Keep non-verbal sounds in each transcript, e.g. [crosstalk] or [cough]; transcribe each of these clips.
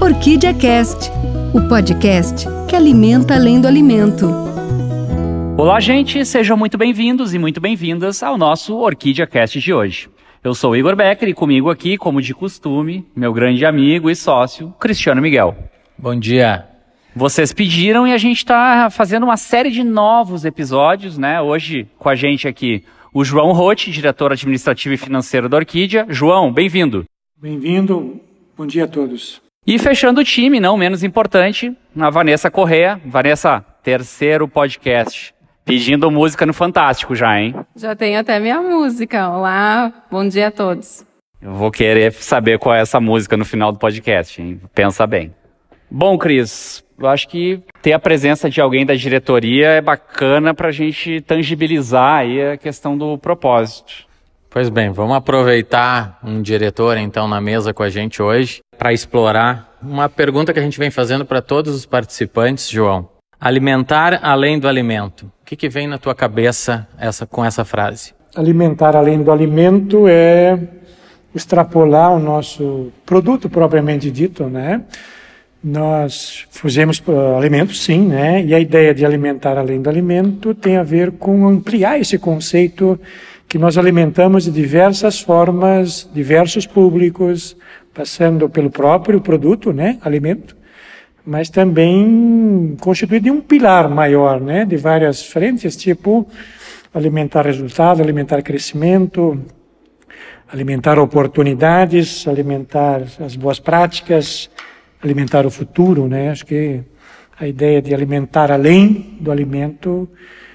Orquídea Cast, o podcast que alimenta além do alimento. Olá, gente, sejam muito bem-vindos e muito bem-vindas ao nosso Orquídea Cast de hoje. Eu sou o Igor Becker e comigo aqui, como de costume, meu grande amigo e sócio, Cristiano Miguel. Bom dia. Vocês pediram e a gente está fazendo uma série de novos episódios, né? Hoje com a gente aqui o João Rotti, diretor administrativo e financeiro da Orquídea. João, bem-vindo. Bem-vindo. Bom dia a todos. E fechando o time, não menos importante, a Vanessa Correa. Vanessa, terceiro podcast. Pedindo música no Fantástico já, hein? Já tenho até minha música. Olá, bom dia a todos. Eu vou querer saber qual é essa música no final do podcast, hein? Pensa bem. Bom, Cris, eu acho que ter a presença de alguém da diretoria é bacana para a gente tangibilizar aí a questão do propósito. Pois bem, vamos aproveitar um diretor então na mesa com a gente hoje para explorar uma pergunta que a gente vem fazendo para todos os participantes, João. Alimentar além do alimento. O que, que vem na tua cabeça essa, com essa frase? Alimentar além do alimento é extrapolar o nosso produto propriamente dito, né? Nós fazemos uh, alimentos, sim, né? E a ideia de alimentar além do alimento tem a ver com ampliar esse conceito que nós alimentamos de diversas formas, diversos públicos, passando pelo próprio produto, né, alimento, mas também constituído de um pilar maior, né, de várias frentes, tipo alimentar resultado, alimentar crescimento, alimentar oportunidades, alimentar as boas práticas, alimentar o futuro, né? Acho que a ideia de alimentar além do alimento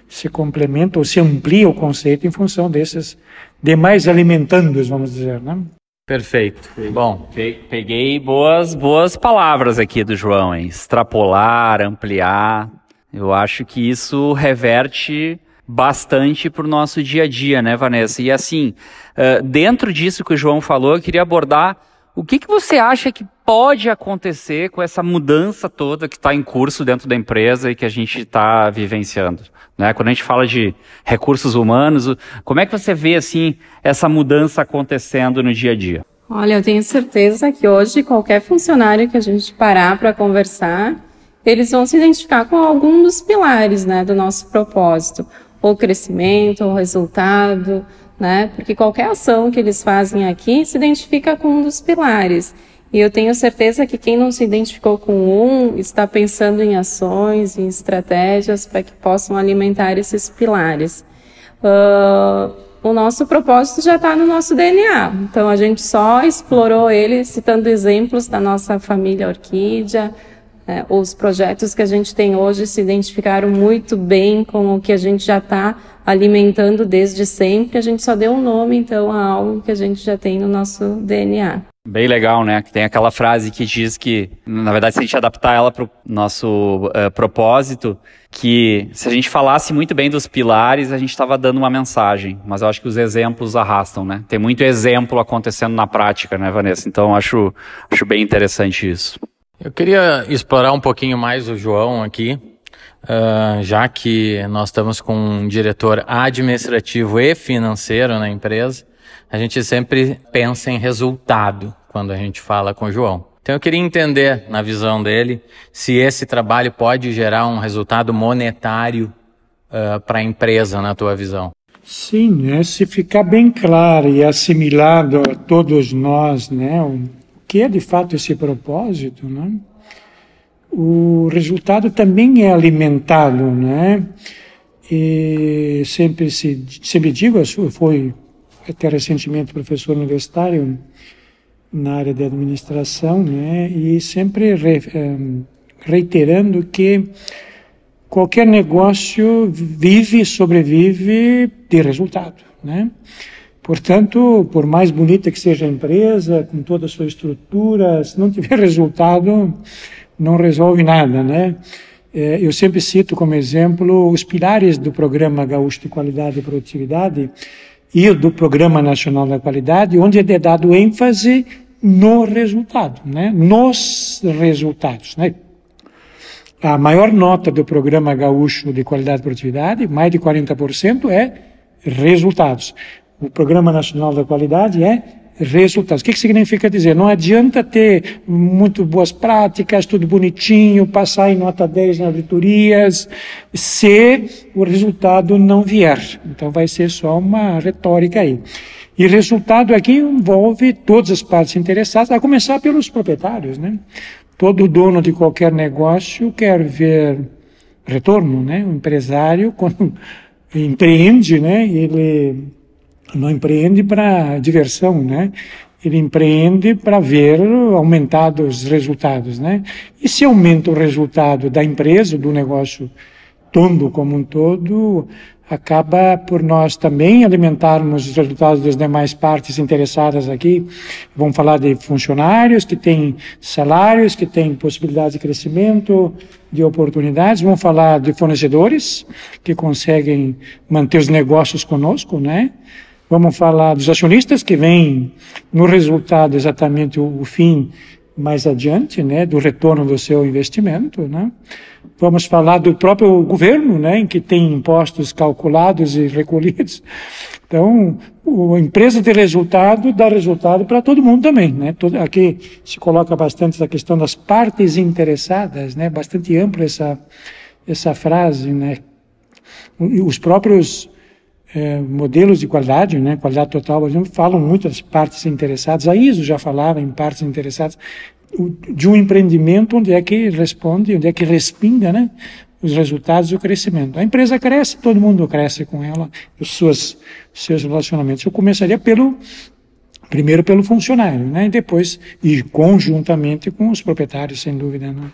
se complementa ou se amplia o conceito em função desses demais alimentandos, vamos dizer, né? Perfeito. Bom, peguei boas boas palavras aqui do João, hein? extrapolar, ampliar. Eu acho que isso reverte bastante para o nosso dia a dia, né, Vanessa? E assim, dentro disso que o João falou, eu queria abordar o que, que você acha que pode acontecer com essa mudança toda que está em curso dentro da empresa e que a gente está vivenciando? Né? Quando a gente fala de recursos humanos, como é que você vê assim essa mudança acontecendo no dia a dia? Olha, eu tenho certeza que hoje qualquer funcionário que a gente parar para conversar, eles vão se identificar com algum dos pilares né, do nosso propósito, ou crescimento, ou resultado, né? Porque qualquer ação que eles fazem aqui se identifica com um dos pilares. E eu tenho certeza que quem não se identificou com um está pensando em ações, em estratégias para que possam alimentar esses pilares. Uh, o nosso propósito já está no nosso DNA, então a gente só explorou ele citando exemplos da nossa família Orquídea. É, os projetos que a gente tem hoje se identificaram muito bem com o que a gente já está alimentando desde sempre. A gente só deu um nome, então, a algo que a gente já tem no nosso DNA. Bem legal, né? Que tem aquela frase que diz que, na verdade, se a gente adaptar ela para o nosso uh, propósito, que se a gente falasse muito bem dos pilares, a gente estava dando uma mensagem. Mas eu acho que os exemplos arrastam, né? Tem muito exemplo acontecendo na prática, né, Vanessa? Então, acho, acho bem interessante isso. Eu queria explorar um pouquinho mais o João aqui, uh, já que nós estamos com um diretor administrativo e financeiro na empresa, a gente sempre pensa em resultado quando a gente fala com o João. Então eu queria entender, na visão dele, se esse trabalho pode gerar um resultado monetário uh, para a empresa, na tua visão. Sim, né? se ficar bem claro e assimilado a todos nós, né, que é de fato esse propósito, né? o resultado também é alimentado, né? E sempre se sempre digo, eu fui até recentemente professor universitário na área de administração, né? E sempre re, um, reiterando que qualquer negócio vive, sobrevive de resultado, né? Portanto, por mais bonita que seja a empresa, com toda a sua estrutura, se não tiver [laughs] resultado, não resolve nada, né? É, eu sempre cito como exemplo os pilares do Programa Gaúcho de Qualidade e Produtividade e do Programa Nacional da Qualidade, onde é dado ênfase no resultado, né? nos resultados. Né? A maior nota do Programa Gaúcho de Qualidade e Produtividade, mais de 40%, é resultados. O Programa Nacional da Qualidade é resultados. O que, que significa dizer? Não adianta ter muito boas práticas, tudo bonitinho, passar em nota 10 na auditorias, se o resultado não vier. Então vai ser só uma retórica aí. E resultado aqui envolve todas as partes interessadas, a começar pelos proprietários, né? Todo dono de qualquer negócio quer ver retorno, né? O empresário, [laughs] quando empreende, né? Ele não empreende para diversão, né? Ele empreende para ver aumentados os resultados, né? E se aumenta o resultado da empresa, do negócio todo como um todo, acaba por nós também alimentarmos os resultados das demais partes interessadas aqui. Vamos falar de funcionários que têm salários, que têm possibilidades de crescimento, de oportunidades. Vamos falar de fornecedores que conseguem manter os negócios conosco, né? Vamos falar dos acionistas que vêm no resultado exatamente o, o fim mais adiante, né, do retorno do seu investimento, né? Vamos falar do próprio governo, né, em que tem impostos calculados e recolhidos. Então, a empresa de resultado dá resultado para todo mundo também, né? Aqui se coloca bastante essa questão das partes interessadas, né? Bastante ampla essa essa frase, né? Os próprios é, modelos de qualidade, né, qualidade total, por exemplo, falam muito das partes interessadas. A ISO já falava em partes interessadas de um empreendimento onde é que responde, onde é que respinga, né, os resultados e o crescimento. A empresa cresce, todo mundo cresce com ela, os seus, seus relacionamentos. Eu começaria pelo primeiro pelo funcionário, né, e depois e conjuntamente com os proprietários, sem dúvida, né.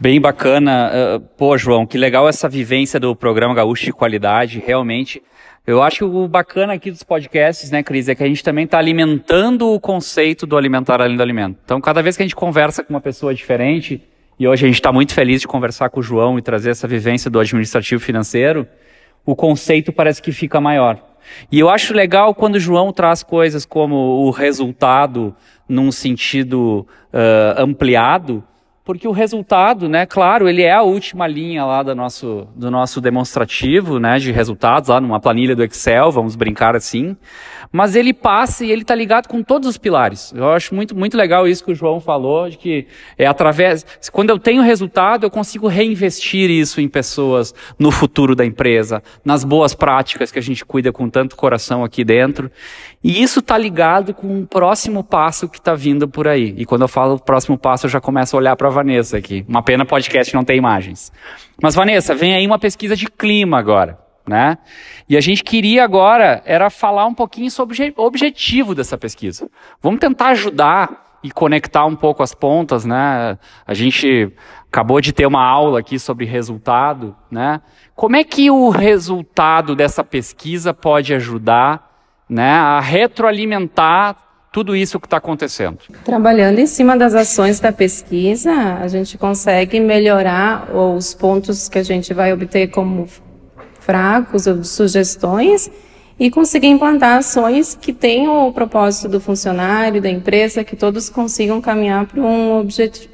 Bem bacana. Uh, pô, João, que legal essa vivência do programa Gaúcho de Qualidade. Realmente, eu acho que o bacana aqui dos podcasts, né, Cris, é que a gente também está alimentando o conceito do alimentar além do alimento. Então, cada vez que a gente conversa com uma pessoa diferente, e hoje a gente está muito feliz de conversar com o João e trazer essa vivência do administrativo financeiro, o conceito parece que fica maior. E eu acho legal quando o João traz coisas como o resultado num sentido uh, ampliado, porque o resultado, né, claro, ele é a última linha lá do nosso, do nosso demonstrativo, né, de resultados, lá numa planilha do Excel, vamos brincar assim, mas ele passa e ele está ligado com todos os pilares. Eu acho muito, muito legal isso que o João falou, de que é através, quando eu tenho resultado, eu consigo reinvestir isso em pessoas, no futuro da empresa, nas boas práticas que a gente cuida com tanto coração aqui dentro, e isso está ligado com o próximo passo que está vindo por aí. E quando eu falo próximo passo, eu já começo a olhar para Vanessa aqui. Uma pena podcast não ter imagens. Mas Vanessa, vem aí uma pesquisa de clima agora, né? E a gente queria agora era falar um pouquinho sobre o objetivo dessa pesquisa. Vamos tentar ajudar e conectar um pouco as pontas, né? A gente acabou de ter uma aula aqui sobre resultado, né? Como é que o resultado dessa pesquisa pode ajudar né, a retroalimentar tudo isso que está acontecendo. Trabalhando em cima das ações da pesquisa, a gente consegue melhorar os pontos que a gente vai obter como fracos ou sugestões e conseguir implantar ações que tenham o propósito do funcionário, da empresa, que todos consigam caminhar para um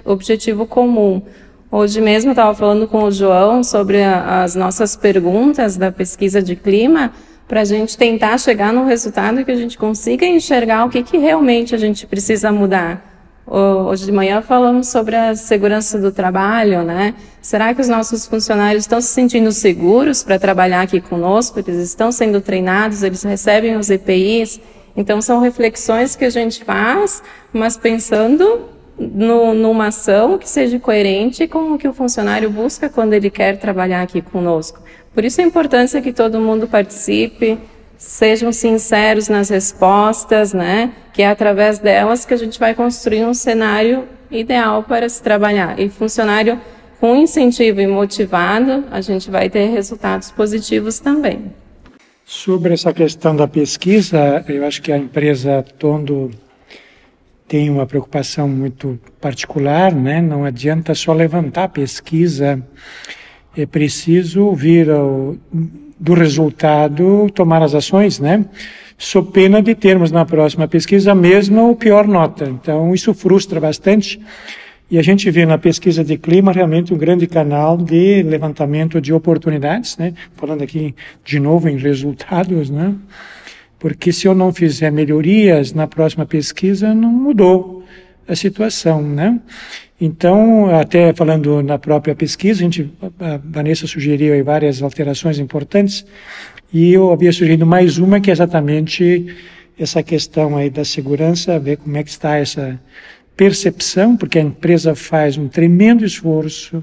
objetivo comum. Hoje mesmo eu estava falando com o João sobre a, as nossas perguntas da pesquisa de clima para a gente tentar chegar num resultado que a gente consiga enxergar o que, que realmente a gente precisa mudar. Hoje de manhã falamos sobre a segurança do trabalho, né? Será que os nossos funcionários estão se sentindo seguros para trabalhar aqui conosco? Eles estão sendo treinados, eles recebem os EPIs? Então são reflexões que a gente faz, mas pensando no, numa ação que seja coerente com o que o funcionário busca quando ele quer trabalhar aqui conosco. Por isso a importância que todo mundo participe, sejam sinceros nas respostas, né? Que é através delas que a gente vai construir um cenário ideal para se trabalhar. E funcionário com incentivo e motivado, a gente vai ter resultados positivos também. Sobre essa questão da pesquisa, eu acho que a empresa Tondo tem uma preocupação muito particular, né? Não adianta só levantar pesquisa é preciso vir ao, do resultado tomar as ações, né? Sob pena de termos na próxima pesquisa a mesma ou pior nota. Então, isso frustra bastante. E a gente vê na pesquisa de clima realmente um grande canal de levantamento de oportunidades, né? Falando aqui de novo em resultados, né? porque se eu não fizer melhorias na próxima pesquisa, não mudou a situação, né? Então, até falando na própria pesquisa, a, gente, a Vanessa sugeriu várias alterações importantes e eu havia sugerido mais uma que é exatamente essa questão aí da segurança, ver como é que está essa percepção, porque a empresa faz um tremendo esforço,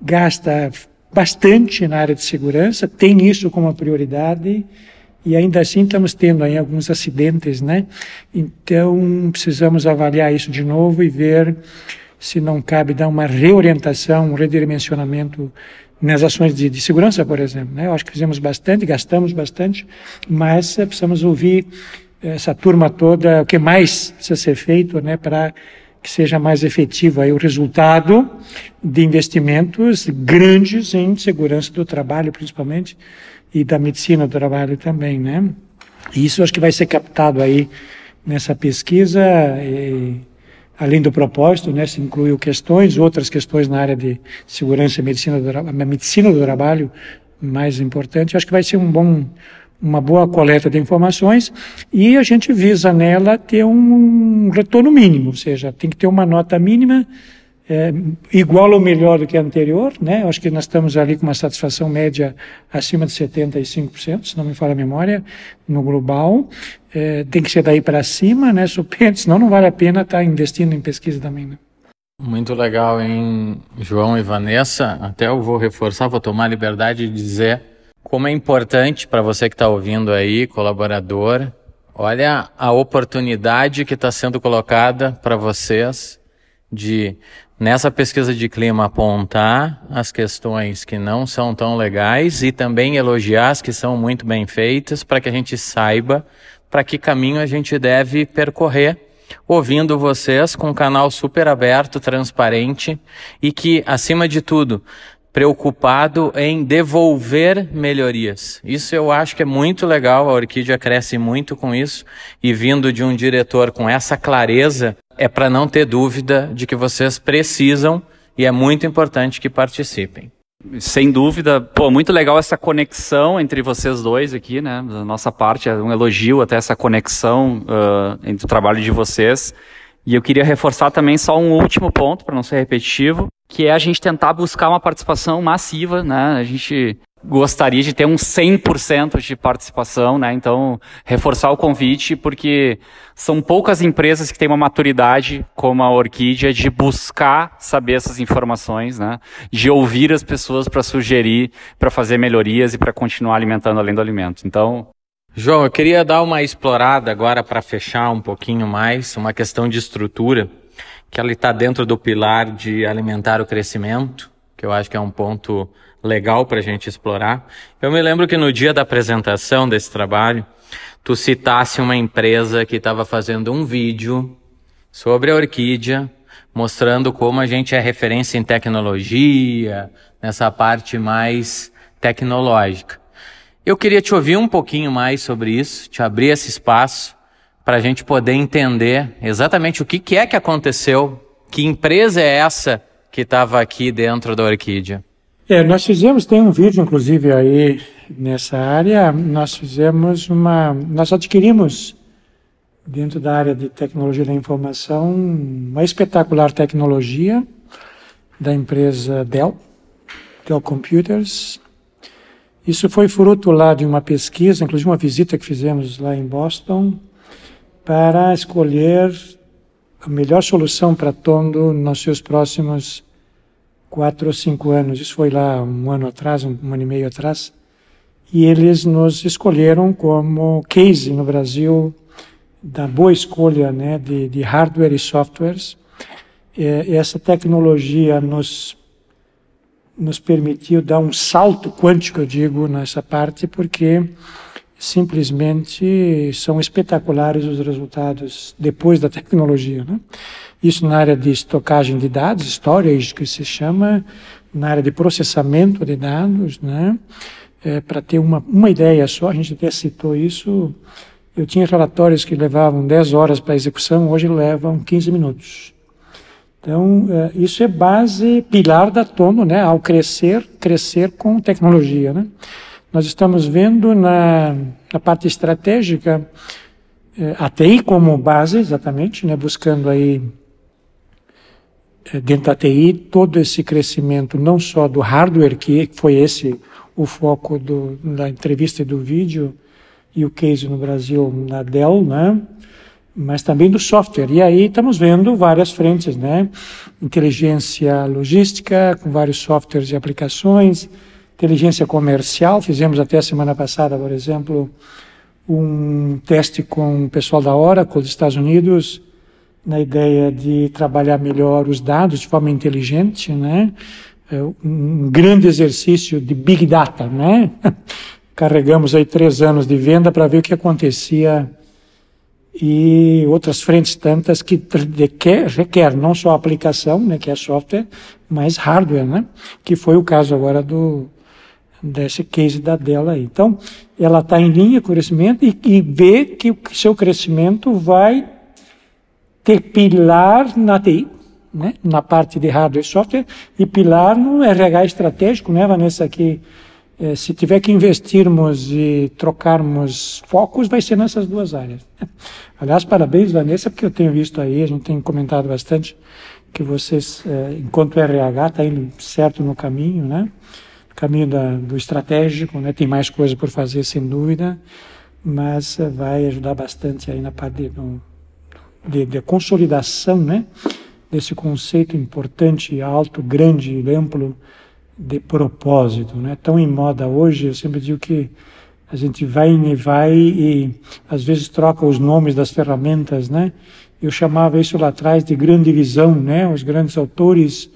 gasta bastante na área de segurança, tem isso como prioridade e ainda assim estamos tendo aí alguns acidentes, né? Então precisamos avaliar isso de novo e ver se não cabe dar uma reorientação, um redimensionamento nas ações de, de segurança, por exemplo. Né? Eu acho que fizemos bastante, gastamos bastante, mas precisamos ouvir essa turma toda, o que mais precisa ser feito, né, para que seja mais efetivo aí o resultado de investimentos grandes em segurança do trabalho, principalmente, e da medicina do trabalho também, né? E isso acho que vai ser captado aí nessa pesquisa, e, além do propósito, né? Se incluiu questões, outras questões na área de segurança e medicina do, medicina do trabalho, mais importante. Acho que vai ser um bom uma boa coleta de informações e a gente visa nela ter um retorno mínimo, ou seja, tem que ter uma nota mínima é, igual ou melhor do que a anterior, né? Acho que nós estamos ali com uma satisfação média acima de 75%, se não me falha a memória, no global. É, tem que ser daí para cima, né? Senão não vale a pena estar tá investindo em pesquisa também, né? Muito legal, hein, João e Vanessa? Até eu vou reforçar, vou tomar a liberdade de dizer como é importante para você que está ouvindo aí, colaborador, olha a oportunidade que está sendo colocada para vocês de, nessa pesquisa de clima, apontar as questões que não são tão legais e também elogiar as que são muito bem feitas para que a gente saiba para que caminho a gente deve percorrer ouvindo vocês com um canal super aberto, transparente e que, acima de tudo, preocupado em devolver melhorias. Isso eu acho que é muito legal, a Orquídea cresce muito com isso e vindo de um diretor com essa clareza, é para não ter dúvida de que vocês precisam e é muito importante que participem. Sem dúvida, pô, muito legal essa conexão entre vocês dois aqui, né? Da nossa parte, é um elogio até essa conexão uh, entre o trabalho de vocês. E eu queria reforçar também só um último ponto, para não ser repetitivo, que é a gente tentar buscar uma participação massiva, né? A gente gostaria de ter um 100% de participação, né? Então, reforçar o convite, porque são poucas empresas que têm uma maturidade como a Orquídea de buscar saber essas informações, né? De ouvir as pessoas para sugerir, para fazer melhorias e para continuar alimentando além do alimento. Então, João, eu queria dar uma explorada agora para fechar um pouquinho mais, uma questão de estrutura, que ela está dentro do pilar de alimentar o crescimento, que eu acho que é um ponto legal para a gente explorar. Eu me lembro que no dia da apresentação desse trabalho, tu citasse uma empresa que estava fazendo um vídeo sobre a orquídea, mostrando como a gente é referência em tecnologia, nessa parte mais tecnológica. Eu queria te ouvir um pouquinho mais sobre isso, te abrir esse espaço para a gente poder entender exatamente o que, que é que aconteceu, que empresa é essa que estava aqui dentro da Orquídea. É, nós fizemos, tem um vídeo inclusive aí nessa área, nós fizemos uma, nós adquirimos dentro da área de tecnologia da informação uma espetacular tecnologia da empresa Dell, Dell Computers, isso foi fruto lá de uma pesquisa, inclusive uma visita que fizemos lá em Boston, para escolher a melhor solução para Tondo nos seus próximos quatro ou cinco anos. Isso foi lá um ano atrás, um, um ano e meio atrás. E eles nos escolheram como case no Brasil da boa escolha né, de, de hardware e softwares. E essa tecnologia nos nos permitiu dar um salto quântico, eu digo, nessa parte, porque simplesmente são espetaculares os resultados depois da tecnologia. Né? Isso na área de estocagem de dados, storage, que se chama, na área de processamento de dados, né? É, para ter uma, uma ideia só, a gente até citou isso, eu tinha relatórios que levavam 10 horas para execução, hoje levam 15 minutos. Então, é, isso é base, pilar da Tono, né, ao crescer, crescer com tecnologia, né. Nós estamos vendo na, na parte estratégica eh, a TI como base, exatamente, né, buscando aí eh, dentro da TI todo esse crescimento, não só do hardware, que foi esse o foco do, da entrevista e do vídeo, e o case no Brasil na Dell, né? mas também do software. E aí estamos vendo várias frentes, né? Inteligência logística, com vários softwares e aplicações, inteligência comercial, fizemos até a semana passada, por exemplo, um teste com o pessoal da Oracle dos Estados Unidos, na ideia de trabalhar melhor os dados de forma inteligente, né? É um grande exercício de Big Data, né? [laughs] Carregamos aí três anos de venda para ver o que acontecia e outras frentes tantas que requer, requer não só aplicação, né, que é software, mas hardware, né? Que foi o caso agora do desse case da dela aí. Então, ela está em linha com o crescimento e, e vê que o seu crescimento vai ter pilar na TI, né? na parte de hardware e software, e pilar no RH estratégico, né, Vanessa, que eh, se tiver que investirmos e trocarmos focos, vai ser nessas duas áreas. Aliás, parabéns, Vanessa, porque eu tenho visto aí, a gente tem comentado bastante, que vocês, eh, enquanto RH, está indo certo no caminho, né? Caminho da, do estratégico, né? tem mais coisa por fazer, sem dúvida, mas eh, vai ajudar bastante aí na parte de, de, de consolidação, né? desse conceito importante, alto, grande, amplo de propósito, né? Tão em moda hoje, eu sempre digo que a gente vai e vai e às vezes troca os nomes das ferramentas, né? Eu chamava isso lá atrás de grande visão, né? Os grandes autores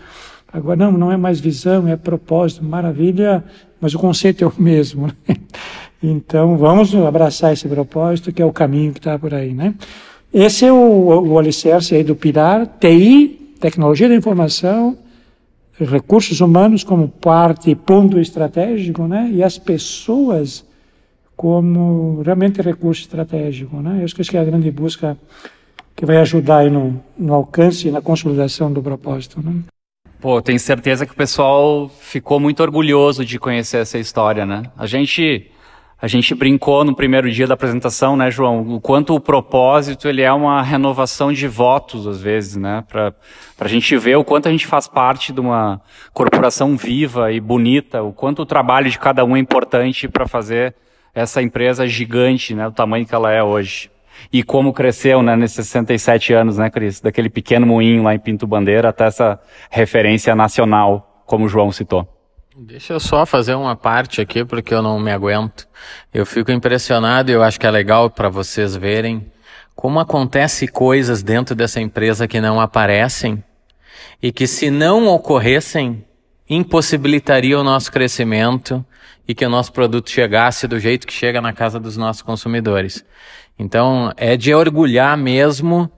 agora não, não é mais visão, é propósito, maravilha, mas o conceito é o mesmo. Né? [laughs] Então vamos abraçar esse propósito que é o caminho que está por aí, né? Esse é o, o alicerce aí do pilar TI, tecnologia da informação, recursos humanos como parte, ponto estratégico, né? E as pessoas como realmente recurso estratégico, né? Eu acho que essa é a grande busca que vai ajudar no, no alcance e na consolidação do propósito, né? Pô, tenho certeza que o pessoal ficou muito orgulhoso de conhecer essa história, né? A gente a gente brincou no primeiro dia da apresentação, né, João, o quanto o propósito ele é uma renovação de votos às vezes, né, para a gente ver o quanto a gente faz parte de uma corporação viva e bonita, o quanto o trabalho de cada um é importante para fazer essa empresa gigante, né, o tamanho que ela é hoje. E como cresceu, né, nesses 67 anos, né, Cris, daquele pequeno moinho lá em Pinto Bandeira até essa referência nacional, como o João citou. Deixa eu só fazer uma parte aqui, porque eu não me aguento. Eu fico impressionado e eu acho que é legal para vocês verem como acontece coisas dentro dessa empresa que não aparecem e que se não ocorressem, impossibilitaria o nosso crescimento e que o nosso produto chegasse do jeito que chega na casa dos nossos consumidores. Então, é de orgulhar mesmo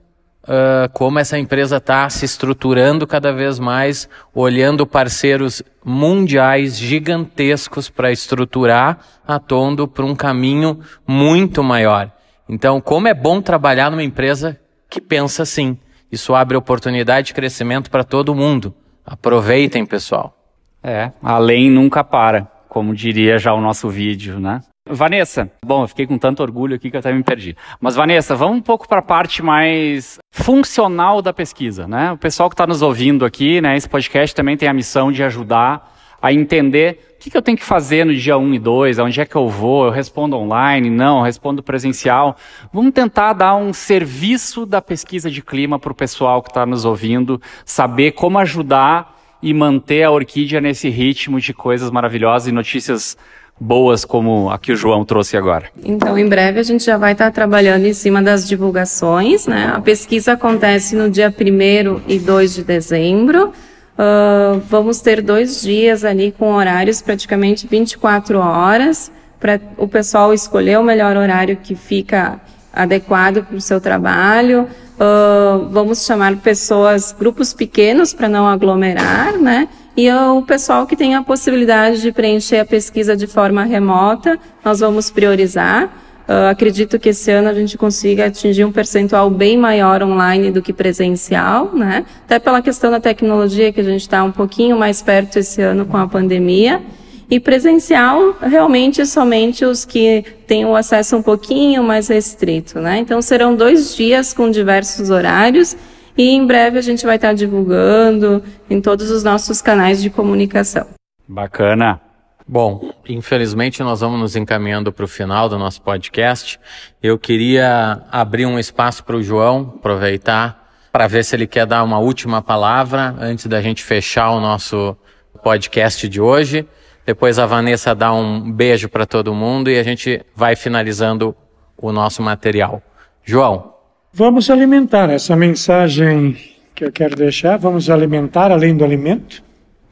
uh, como essa empresa está se estruturando cada vez mais, olhando parceiros mundiais gigantescos para estruturar a Tondo para um caminho muito maior. Então, como é bom trabalhar numa empresa que pensa assim. Isso abre oportunidade de crescimento para todo mundo. Aproveitem, pessoal. É, além nunca para, como diria já o nosso vídeo, né? Vanessa, bom, eu fiquei com tanto orgulho aqui que até me perdi. Mas Vanessa, vamos um pouco para a parte mais funcional da pesquisa, né? O pessoal que está nos ouvindo aqui, né? Esse podcast também tem a missão de ajudar a entender o que, que eu tenho que fazer no dia 1 e 2, aonde é que eu vou, eu respondo online, não, eu respondo presencial. Vamos tentar dar um serviço da pesquisa de clima para o pessoal que está nos ouvindo, saber como ajudar e manter a orquídea nesse ritmo de coisas maravilhosas e notícias boas como a que o João trouxe agora? Então, em breve a gente já vai estar trabalhando em cima das divulgações, né? A pesquisa acontece no dia 1 e 2 de dezembro. Uh, vamos ter dois dias ali com horários praticamente 24 horas para o pessoal escolher o melhor horário que fica adequado para o seu trabalho. Uh, vamos chamar pessoas, grupos pequenos para não aglomerar, né? E o pessoal que tem a possibilidade de preencher a pesquisa de forma remota, nós vamos priorizar. Uh, acredito que esse ano a gente consiga atingir um percentual bem maior online do que presencial, né? Até pela questão da tecnologia, que a gente está um pouquinho mais perto esse ano com a pandemia. E presencial, realmente, somente os que têm o acesso um pouquinho mais restrito, né? Então, serão dois dias com diversos horários e em breve a gente vai estar divulgando em todos os nossos canais de comunicação. Bacana. Bom, infelizmente nós vamos nos encaminhando para o final do nosso podcast. Eu queria abrir um espaço para o João, aproveitar para ver se ele quer dar uma última palavra antes da gente fechar o nosso podcast de hoje. Depois a Vanessa dá um beijo para todo mundo e a gente vai finalizando o nosso material. João. Vamos alimentar essa mensagem que eu quero deixar. Vamos alimentar além do alimento.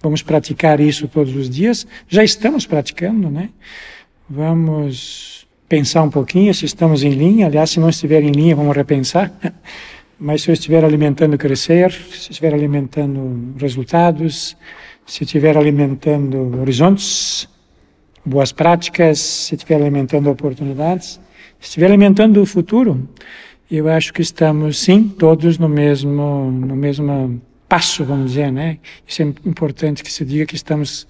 Vamos praticar isso todos os dias. Já estamos praticando, né? Vamos pensar um pouquinho se estamos em linha. Aliás, se não estiver em linha, vamos repensar. [laughs] Mas se eu estiver alimentando crescer, se estiver alimentando resultados, se estiver alimentando horizontes, boas práticas, se estiver alimentando oportunidades, se estiver alimentando o futuro, eu acho que estamos sim todos no mesmo no mesmo passo, vamos dizer, né? Isso é importante que se diga que estamos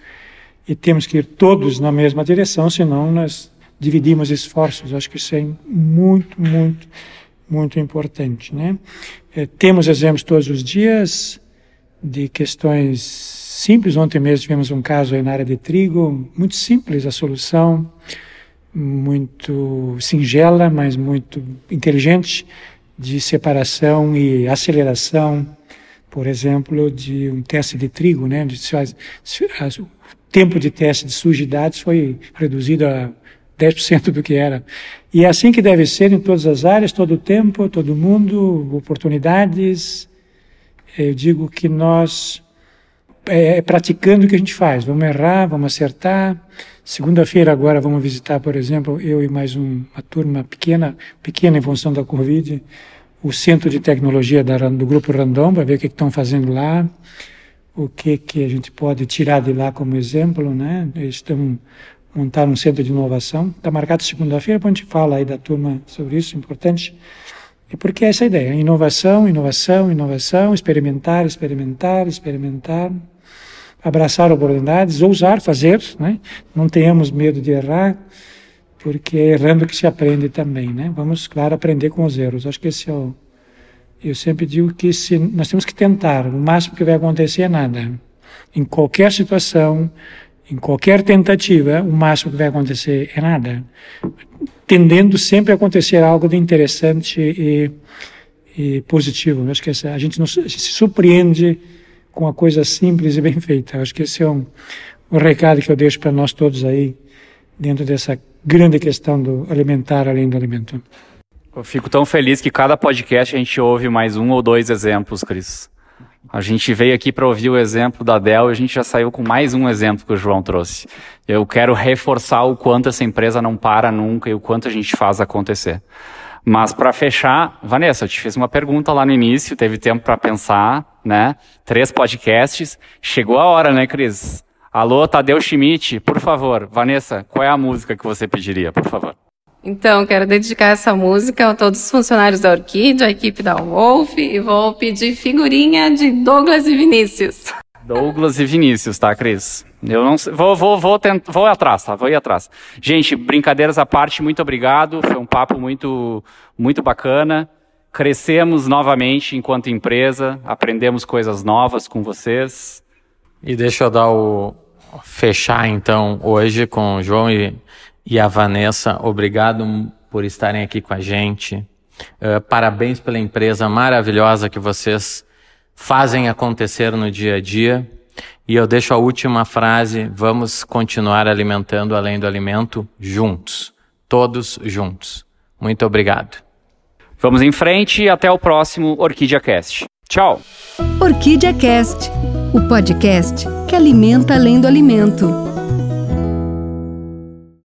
e temos que ir todos na mesma direção, senão nós dividimos esforços. Acho que isso é muito, muito, muito importante, né? É, temos exemplos todos os dias de questões simples. Ontem mesmo tivemos um caso aí na área de trigo, muito simples a solução, muito singela, mas muito inteligente, de separação e aceleração por exemplo, de um teste de trigo, né? o tempo de teste de sujidades foi reduzido a 10% do que era. E é assim que deve ser em todas as áreas, todo o tempo, todo mundo, oportunidades. Eu digo que nós é, é praticando o que a gente faz. Vamos errar, vamos acertar. Segunda-feira agora vamos visitar, por exemplo, eu e mais um, uma turma pequena, pequena em função da Covid, o centro de tecnologia da, do Grupo Randon, para ver o que estão fazendo lá, o que, que a gente pode tirar de lá como exemplo, né? Eles estão montando um centro de inovação. Está marcado segunda-feira, a gente fala aí da turma sobre isso, importante. E porque é essa ideia, inovação, inovação, inovação, experimentar, experimentar, experimentar, abraçar oportunidades, ousar fazer, né? Não tenhamos medo de errar, porque é errando que se aprende também, né? Vamos, claro, aprender com os erros. Acho que esse é o. Eu sempre digo que se nós temos que tentar. O máximo que vai acontecer é nada. Em qualquer situação, em qualquer tentativa, o máximo que vai acontecer é nada. Tendendo sempre a acontecer algo de interessante e, e positivo. Acho que essa, a gente não, se surpreende com a coisa simples e bem feita. Acho que esse é um, um recado que eu deixo para nós todos aí, dentro dessa grande questão do alimentar além do alimento. Eu fico tão feliz que cada podcast a gente ouve mais um ou dois exemplos, Cris. A gente veio aqui para ouvir o exemplo da Dell e a gente já saiu com mais um exemplo que o João trouxe. Eu quero reforçar o quanto essa empresa não para nunca e o quanto a gente faz acontecer. Mas para fechar, Vanessa, eu te fiz uma pergunta lá no início, teve tempo para pensar, né? Três podcasts. Chegou a hora, né, Cris? Alô, Tadeu Schmidt, por favor. Vanessa, qual é a música que você pediria, por favor? Então, quero dedicar essa música a todos os funcionários da Orquídea, a equipe da Wolf, e vou pedir figurinha de Douglas e Vinícius. Douglas e Vinícius, tá, Cris? Eu não sei, vou, vou, vou, tent, vou atrás, tá? Vou ir atrás. Gente, brincadeiras à parte, muito obrigado. Foi um papo muito, muito bacana. Crescemos novamente enquanto empresa, aprendemos coisas novas com vocês. E deixa eu dar o, fechar então hoje com o João e, e a Vanessa. Obrigado por estarem aqui com a gente. Uh, parabéns pela empresa maravilhosa que vocês fazem acontecer no dia a dia. E eu deixo a última frase: vamos continuar alimentando além do alimento juntos, todos juntos. Muito obrigado. Vamos em frente e até o próximo Orquídea Cast. Tchau. Orquídea Cast, o podcast que alimenta além do alimento.